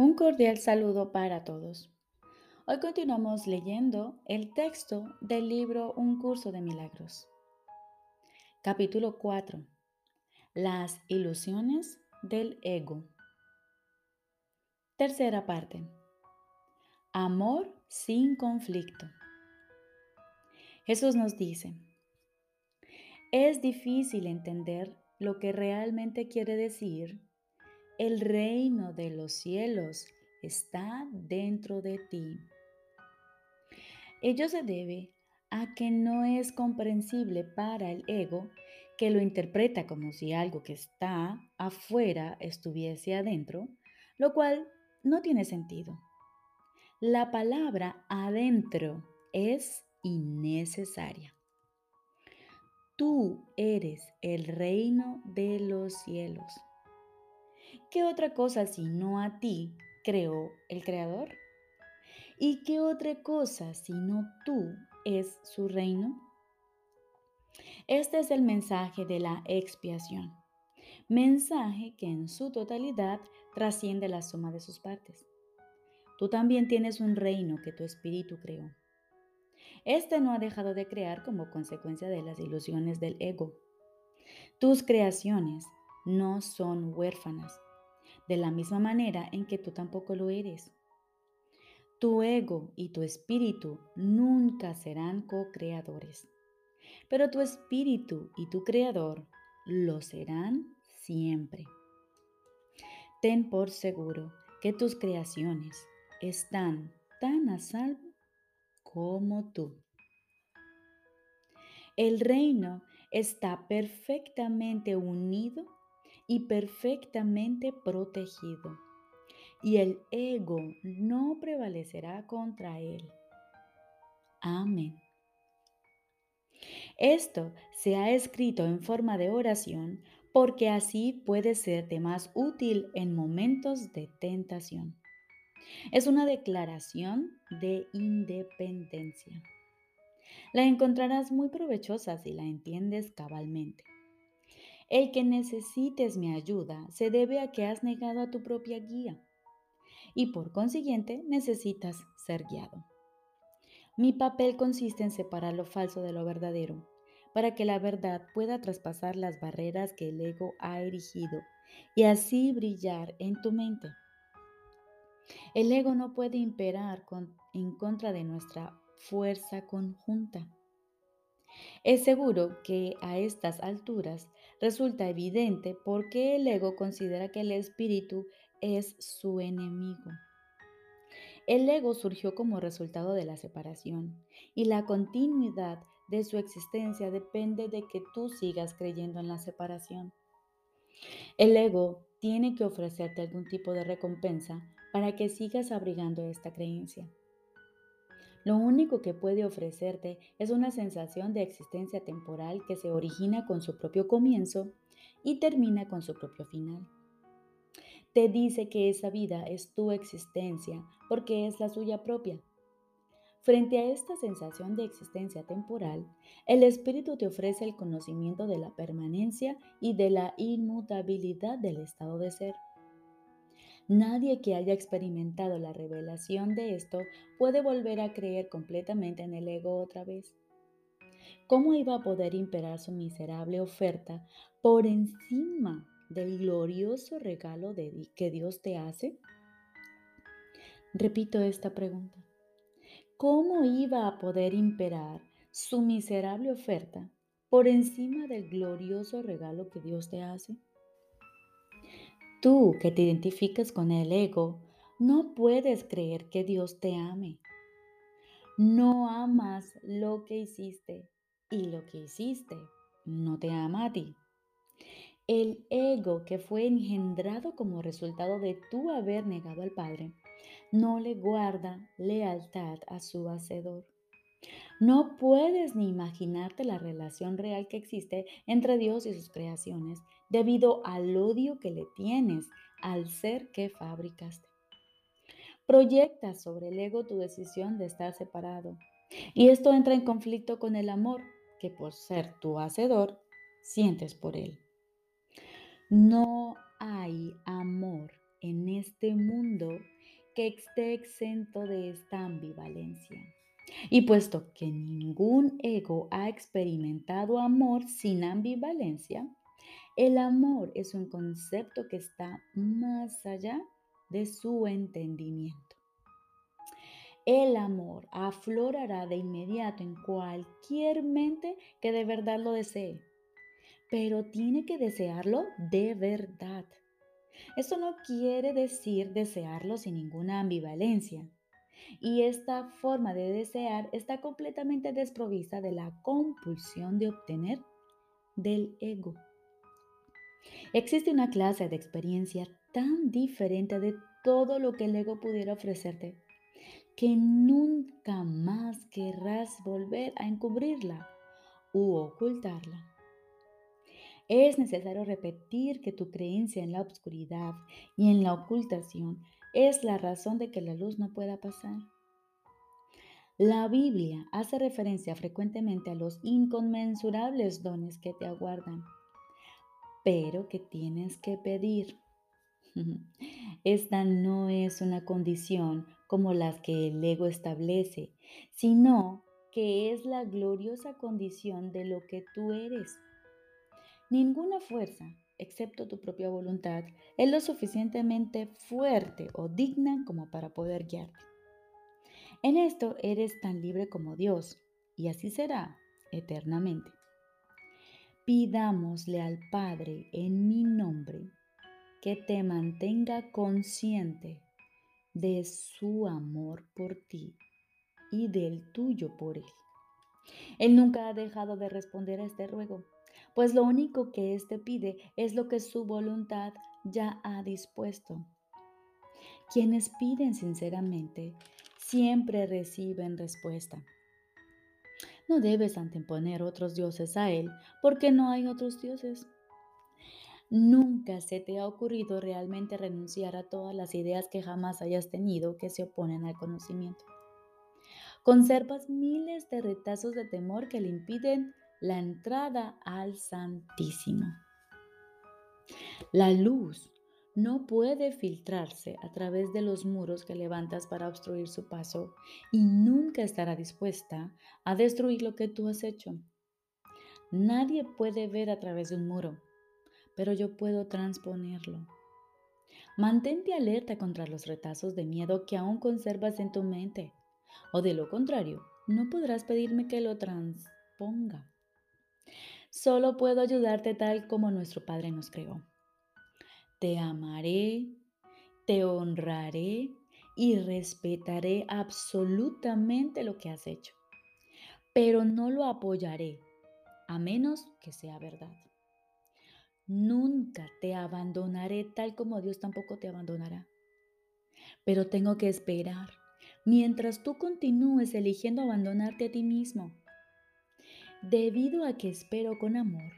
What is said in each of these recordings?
Un cordial saludo para todos. Hoy continuamos leyendo el texto del libro Un curso de milagros. Capítulo 4. Las ilusiones del ego. Tercera parte. Amor sin conflicto. Jesús nos dice, es difícil entender lo que realmente quiere decir el reino de los cielos está dentro de ti. Ello se debe a que no es comprensible para el ego que lo interpreta como si algo que está afuera estuviese adentro, lo cual no tiene sentido. La palabra adentro es innecesaria. Tú eres el reino de los cielos. ¿Qué otra cosa sino a ti creó el Creador? ¿Y qué otra cosa sino tú es su reino? Este es el mensaje de la expiación, mensaje que en su totalidad trasciende la suma de sus partes. Tú también tienes un reino que tu espíritu creó. Este no ha dejado de crear como consecuencia de las ilusiones del ego. Tus creaciones no son huérfanas, de la misma manera en que tú tampoco lo eres. Tu ego y tu espíritu nunca serán co-creadores, pero tu espíritu y tu creador lo serán siempre. Ten por seguro que tus creaciones están tan a salvo como tú. El reino está perfectamente unido y perfectamente protegido, y el ego no prevalecerá contra él. Amén. Esto se ha escrito en forma de oración porque así puede ser de más útil en momentos de tentación. Es una declaración de independencia. La encontrarás muy provechosa si la entiendes cabalmente. El que necesites mi ayuda se debe a que has negado a tu propia guía y por consiguiente necesitas ser guiado. Mi papel consiste en separar lo falso de lo verdadero, para que la verdad pueda traspasar las barreras que el ego ha erigido y así brillar en tu mente. El ego no puede imperar en contra de nuestra fuerza conjunta. Es seguro que a estas alturas resulta evidente por qué el ego considera que el espíritu es su enemigo. El ego surgió como resultado de la separación y la continuidad de su existencia depende de que tú sigas creyendo en la separación. El ego tiene que ofrecerte algún tipo de recompensa para que sigas abrigando esta creencia. Lo único que puede ofrecerte es una sensación de existencia temporal que se origina con su propio comienzo y termina con su propio final. Te dice que esa vida es tu existencia porque es la suya propia. Frente a esta sensación de existencia temporal, el espíritu te ofrece el conocimiento de la permanencia y de la inmutabilidad del estado de ser. Nadie que haya experimentado la revelación de esto puede volver a creer completamente en el ego otra vez. ¿Cómo iba a poder imperar su miserable oferta por encima del glorioso regalo que Dios te hace? Repito esta pregunta. ¿Cómo iba a poder imperar su miserable oferta por encima del glorioso regalo que Dios te hace? Tú que te identificas con el ego, no puedes creer que Dios te ame. No amas lo que hiciste y lo que hiciste no te ama a ti. El ego que fue engendrado como resultado de tú haber negado al Padre no le guarda lealtad a su hacedor. No puedes ni imaginarte la relación real que existe entre Dios y sus creaciones debido al odio que le tienes al ser que fabricaste. Proyectas sobre el ego tu decisión de estar separado y esto entra en conflicto con el amor que por ser tu hacedor sientes por él. No hay amor en este mundo que esté exento de esta ambivalencia. Y puesto que ningún ego ha experimentado amor sin ambivalencia, el amor es un concepto que está más allá de su entendimiento. El amor aflorará de inmediato en cualquier mente que de verdad lo desee, pero tiene que desearlo de verdad. Esto no quiere decir desearlo sin ninguna ambivalencia. Y esta forma de desear está completamente desprovista de la compulsión de obtener del ego. Existe una clase de experiencia tan diferente de todo lo que el ego pudiera ofrecerte que nunca más querrás volver a encubrirla u ocultarla. Es necesario repetir que tu creencia en la oscuridad y en la ocultación es la razón de que la luz no pueda pasar. La Biblia hace referencia frecuentemente a los inconmensurables dones que te aguardan, pero que tienes que pedir. Esta no es una condición como las que el ego establece, sino que es la gloriosa condición de lo que tú eres. Ninguna fuerza, excepto tu propia voluntad, es lo suficientemente fuerte o digna como para poder guiarte. En esto eres tan libre como Dios, y así será eternamente. Pidámosle al Padre en mi nombre que te mantenga consciente de su amor por ti y del tuyo por Él. Él nunca ha dejado de responder a este ruego, pues lo único que éste pide es lo que su voluntad ya ha dispuesto. Quienes piden sinceramente siempre reciben respuesta. No debes anteponer otros dioses a Él, porque no hay otros dioses. Nunca se te ha ocurrido realmente renunciar a todas las ideas que jamás hayas tenido que se oponen al conocimiento. Conservas miles de retazos de temor que le impiden la entrada al Santísimo. La luz no puede filtrarse a través de los muros que levantas para obstruir su paso y nunca estará dispuesta a destruir lo que tú has hecho. Nadie puede ver a través de un muro pero yo puedo transponerlo. Mantente alerta contra los retazos de miedo que aún conservas en tu mente, o de lo contrario, no podrás pedirme que lo transponga. Solo puedo ayudarte tal como nuestro Padre nos creó. Te amaré, te honraré y respetaré absolutamente lo que has hecho, pero no lo apoyaré a menos que sea verdad. Nunca te abandonaré tal como Dios tampoco te abandonará. Pero tengo que esperar mientras tú continúes eligiendo abandonarte a ti mismo. Debido a que espero con amor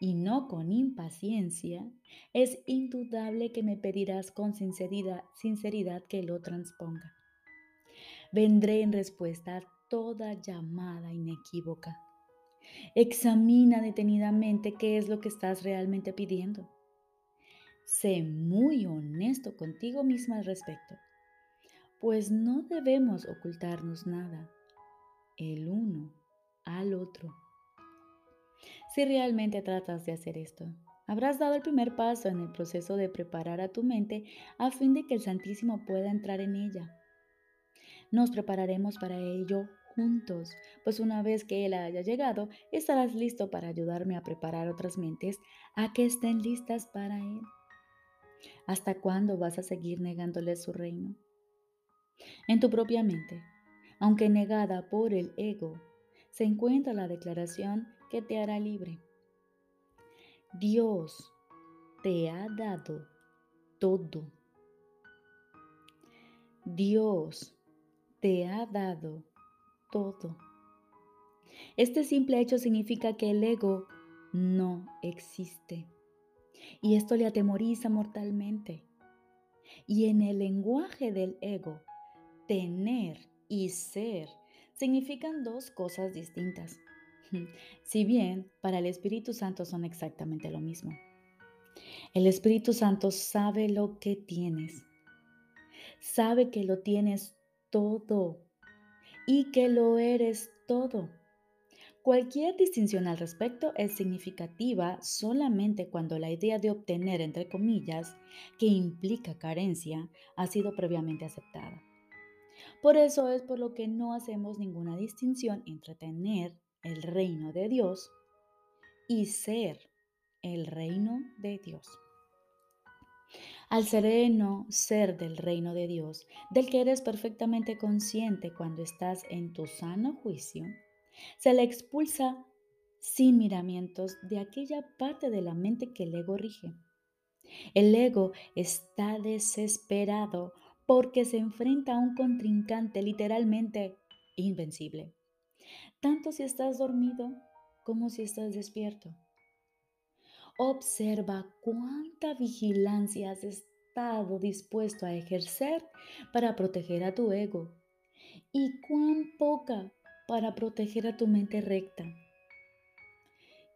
y no con impaciencia, es indudable que me pedirás con sinceridad, que lo transponga. Vendré en respuesta a toda llamada inequívoca. Examina detenidamente qué es lo que estás realmente pidiendo. Sé muy honesto contigo misma al respecto, pues no debemos ocultarnos nada el uno al otro. Si realmente tratas de hacer esto, habrás dado el primer paso en el proceso de preparar a tu mente a fin de que el Santísimo pueda entrar en ella. Nos prepararemos para ello juntos, pues una vez que Él haya llegado, estarás listo para ayudarme a preparar otras mentes a que estén listas para Él. ¿Hasta cuándo vas a seguir negándole su reino? En tu propia mente, aunque negada por el ego, se encuentra la declaración que te hará libre. Dios te ha dado todo. Dios te ha dado todo. Este simple hecho significa que el ego no existe. Y esto le atemoriza mortalmente. Y en el lenguaje del ego, tener y ser significan dos cosas distintas. Si bien para el Espíritu Santo son exactamente lo mismo. El Espíritu Santo sabe lo que tienes. Sabe que lo tienes todo y que lo eres todo. Cualquier distinción al respecto es significativa solamente cuando la idea de obtener, entre comillas, que implica carencia, ha sido previamente aceptada. Por eso es por lo que no hacemos ninguna distinción entre tener el reino de Dios y ser el reino de Dios. Al sereno ser del reino de Dios, del que eres perfectamente consciente cuando estás en tu sano juicio, se le expulsa sin miramientos de aquella parte de la mente que el ego rige. El ego está desesperado porque se enfrenta a un contrincante literalmente invencible, tanto si estás dormido como si estás despierto. Observa cuánta vigilancia has estado dispuesto a ejercer para proteger a tu ego y cuán poca para proteger a tu mente recta.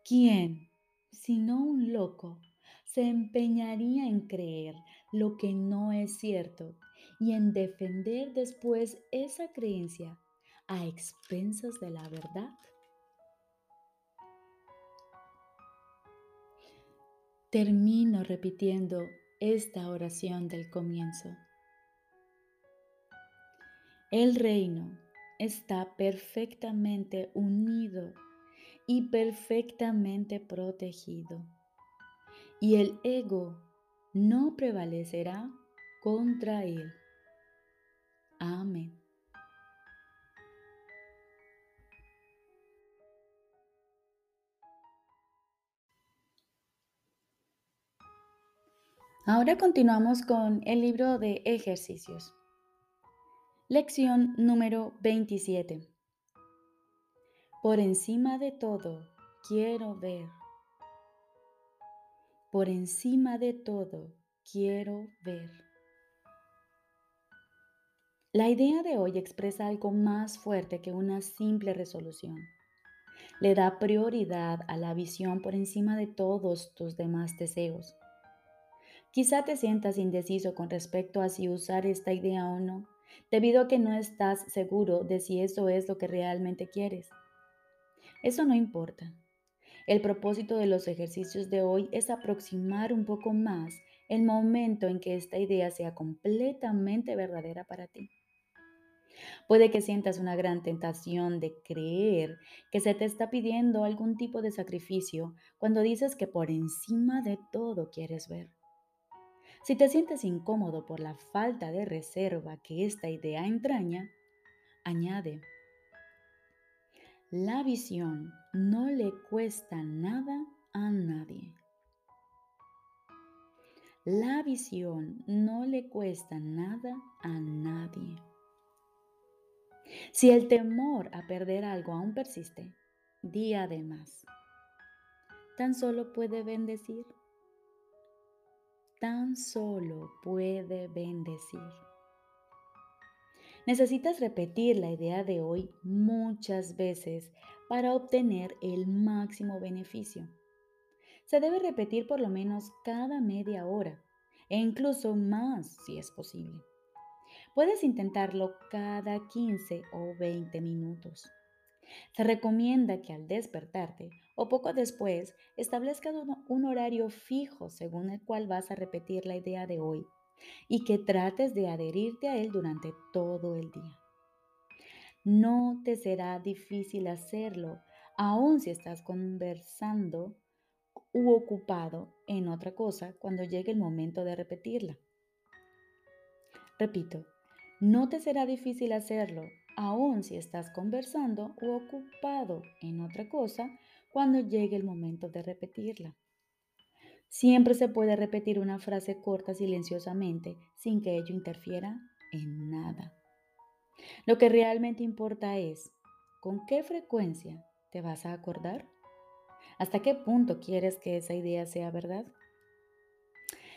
¿Quién, si no un loco, se empeñaría en creer lo que no es cierto y en defender después esa creencia a expensas de la verdad? Termino repitiendo esta oración del comienzo. El reino está perfectamente unido y perfectamente protegido. Y el ego no prevalecerá contra él. Ahora continuamos con el libro de ejercicios. Lección número 27. Por encima de todo, quiero ver. Por encima de todo, quiero ver. La idea de hoy expresa algo más fuerte que una simple resolución. Le da prioridad a la visión por encima de todos tus demás deseos. Quizá te sientas indeciso con respecto a si usar esta idea o no debido a que no estás seguro de si eso es lo que realmente quieres. Eso no importa. El propósito de los ejercicios de hoy es aproximar un poco más el momento en que esta idea sea completamente verdadera para ti. Puede que sientas una gran tentación de creer que se te está pidiendo algún tipo de sacrificio cuando dices que por encima de todo quieres ver. Si te sientes incómodo por la falta de reserva que esta idea entraña, añade, la visión no le cuesta nada a nadie. La visión no le cuesta nada a nadie. Si el temor a perder algo aún persiste, di además. Tan solo puede bendecir tan solo puede bendecir. Necesitas repetir la idea de hoy muchas veces para obtener el máximo beneficio. Se debe repetir por lo menos cada media hora e incluso más si es posible. Puedes intentarlo cada 15 o 20 minutos. Se recomienda que al despertarte o poco después establezcas un horario fijo según el cual vas a repetir la idea de hoy y que trates de adherirte a él durante todo el día. No te será difícil hacerlo, aun si estás conversando u ocupado en otra cosa cuando llegue el momento de repetirla. Repito, no te será difícil hacerlo, aun si estás conversando u ocupado en otra cosa cuando llegue el momento de repetirla. Siempre se puede repetir una frase corta silenciosamente sin que ello interfiera en nada. Lo que realmente importa es con qué frecuencia te vas a acordar. ¿Hasta qué punto quieres que esa idea sea verdad?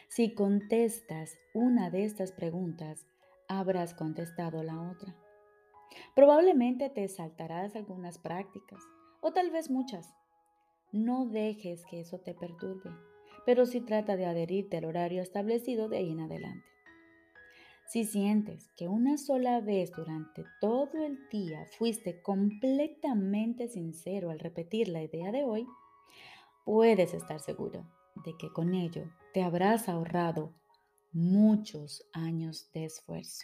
Si contestas una de estas preguntas, habrás contestado la otra. Probablemente te saltarás algunas prácticas o tal vez muchas no dejes que eso te perturbe. pero si trata de adherirte al horario establecido de ahí en adelante. Si sientes que una sola vez durante todo el día fuiste completamente sincero al repetir la idea de hoy, puedes estar seguro de que con ello te habrás ahorrado muchos años de esfuerzo.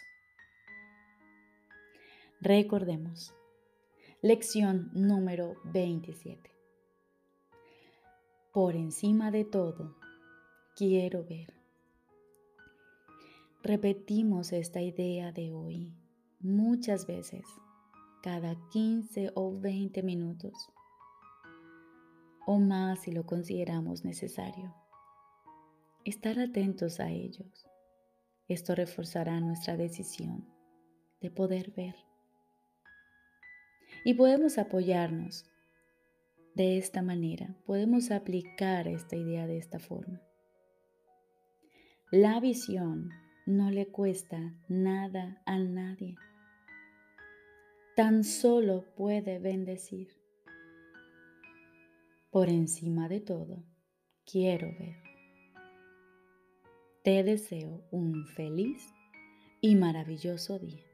Recordemos, lección número 27. Por encima de todo, quiero ver. Repetimos esta idea de hoy muchas veces, cada 15 o 20 minutos, o más si lo consideramos necesario. Estar atentos a ellos. Esto reforzará nuestra decisión de poder ver. Y podemos apoyarnos de esta manera, podemos aplicar esta idea de esta forma. La visión no le cuesta nada a nadie. Tan solo puede bendecir. Por encima de todo, quiero ver. Te deseo un feliz y maravilloso día.